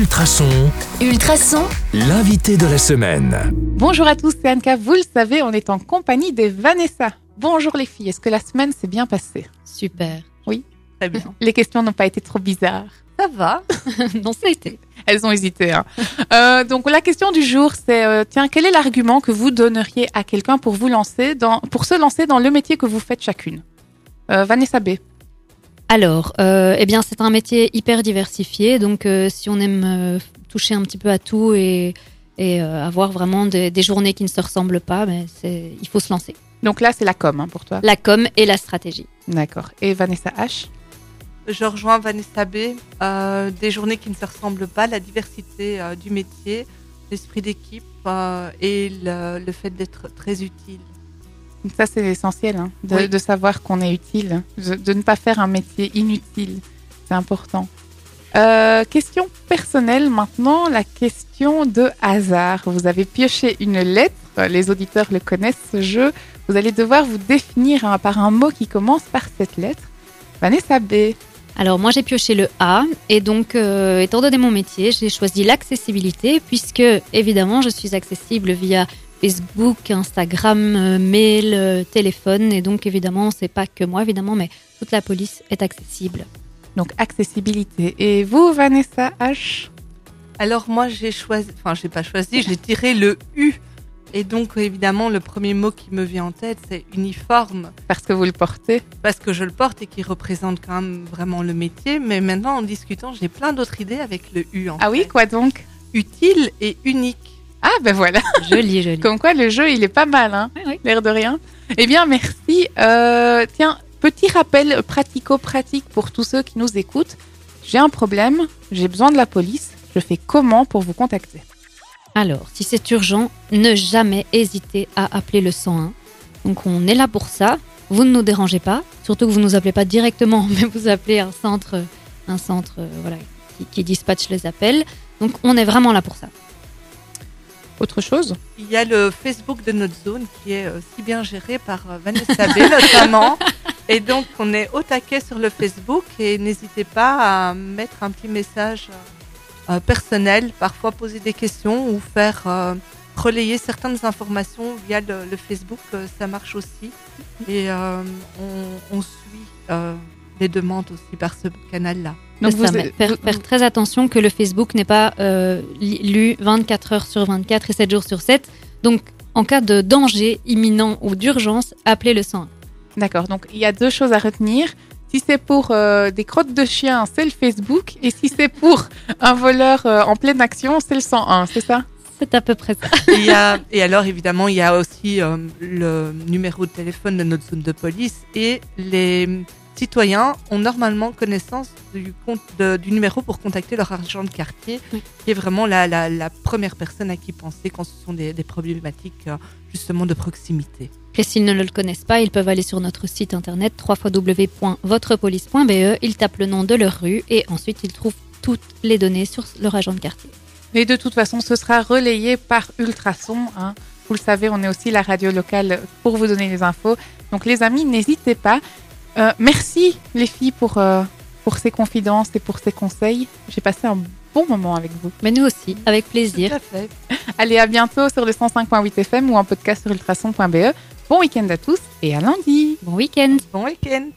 Ultrason, Ultrason, l'invité de la semaine. Bonjour à tous, c'est Anka. Vous le savez, on est en compagnie des Vanessa. Bonjour les filles, est-ce que la semaine s'est bien passée? Super. Très bien. Les questions n'ont pas été trop bizarres. Ça va. non, ça a été. Elles ont hésité. hein. Euh, donc la question du jour, c'est euh, tiens, quel est l'argument que vous donneriez à quelqu'un pour vous lancer dans, pour se lancer dans le métier que vous faites chacune? Euh, Vanessa B. Alors, euh, eh bien, c'est un métier hyper diversifié. Donc, euh, si on aime euh, toucher un petit peu à tout et, et euh, avoir vraiment des, des journées qui ne se ressemblent pas, ben, il faut se lancer. Donc là, c'est la com hein, pour toi? La com et la stratégie. D'accord. Et Vanessa H? Je rejoins Vanessa B. Euh, des journées qui ne se ressemblent pas, la diversité euh, du métier, l'esprit d'équipe euh, et le, le fait d'être très utile. Ça, c'est essentiel, hein, de, Oui. de savoir qu'on est utile, de, de ne pas faire un métier inutile. C'est important. Euh, question personnelle maintenant, la question de hasard. Vous avez pioché une lettre, euh, les auditeurs le connaissent ce jeu. Vous allez devoir vous définir hein, par un mot qui commence par cette lettre. Vanessa B. Alors, moi, j'ai pioché le A. Et donc, euh, étant donné mon métier, j'ai choisi l'accessibilité, puisque, évidemment, je suis accessible via Facebook, Instagram, euh, mail, euh, téléphone. Et donc, évidemment, c'est pas que moi, évidemment, mais toute la police est accessible. Donc accessibilité. Et vous, Vanessa H? Alors moi j'ai choisi, enfin j'ai pas choisi, j'ai tiré le U. Et donc évidemment le premier mot qui me vient en tête c'est uniforme Parce que vous le portez? parce que je le porte et qui représente quand même vraiment le métier. Mais maintenant en discutant j'ai plein d'autres idées avec le U. En Ah oui, quoi donc? Utile et unique. Ah ben voilà. Joli, joli. Comme quoi le jeu, il est pas mal, hein. Oui, oui. L'air de rien. Eh bien, merci. Euh, tiens, petit rappel pratico-pratique pour tous ceux qui nous écoutent. J'ai un problème, j'ai besoin de la police. Je fais comment pour vous contacter? Alors, si c'est urgent, ne jamais hésiter à appeler le 101. Donc, on est là pour ça. Vous ne nous dérangez pas, surtout que vous ne nous appelez pas directement, mais vous appelez un centre, un centre euh, voilà, qui, qui dispatche les appels. Donc, on est vraiment là pour ça. Autre chose Il y a le Facebook de notre zone qui est euh, si bien géré par euh, Vanessa B notamment. Et donc on est au taquet sur le Facebook et n'hésitez pas à mettre un petit message euh, personnel, parfois poser des questions ou faire relayer certaines informations via le, Facebook, ça marche aussi. Et on suit les demandes aussi par ce canal-là. Donc vous, faire, vous- faire très attention que le Facebook n'est pas euh, lu 24 heures sur 24 et 7 jours sur 7. Donc, en cas de danger imminent ou d'urgence, appelez le 101. D'accord. Donc il y a deux choses à retenir. Si c'est pour euh, des crottes de chiens, c'est le Facebook. Et si c'est pour un voleur euh, en pleine action, c'est le 101, c'est ça? C'est à peu près ça. Et, il y a- et alors, évidemment, il y a aussi euh, le numéro de téléphone de notre zone de police et les citoyens ont normalement connaissance du, compte de- du numéro pour contacter leur agent de quartier, Oui. qui est vraiment la, la- la première personne à qui penser quand ce sont des, des problématiques euh, justement de proximité. Et s'ils ne le connaissent pas, ils peuvent aller sur notre site internet www.votrepolice.be, ils tapent le nom de leur rue et ensuite ils trouvent toutes les données sur leur agent de quartier. Et de toute façon, ce sera relayé par Ultrason. hein. Vous le savez, on est aussi la radio locale pour vous donner les infos. Donc les amis, n'hésitez pas. Euh, merci les filles pour, euh, pour ces confidences et pour ces conseils. J'ai passé un bon moment avec vous. Mais nous aussi, avec plaisir. Tout à fait. Allez, à bientôt sur le 105.8 FM ou en podcast sur ultrason.be. Bon week-end à tous et à lundi Bon week-end Bon week-end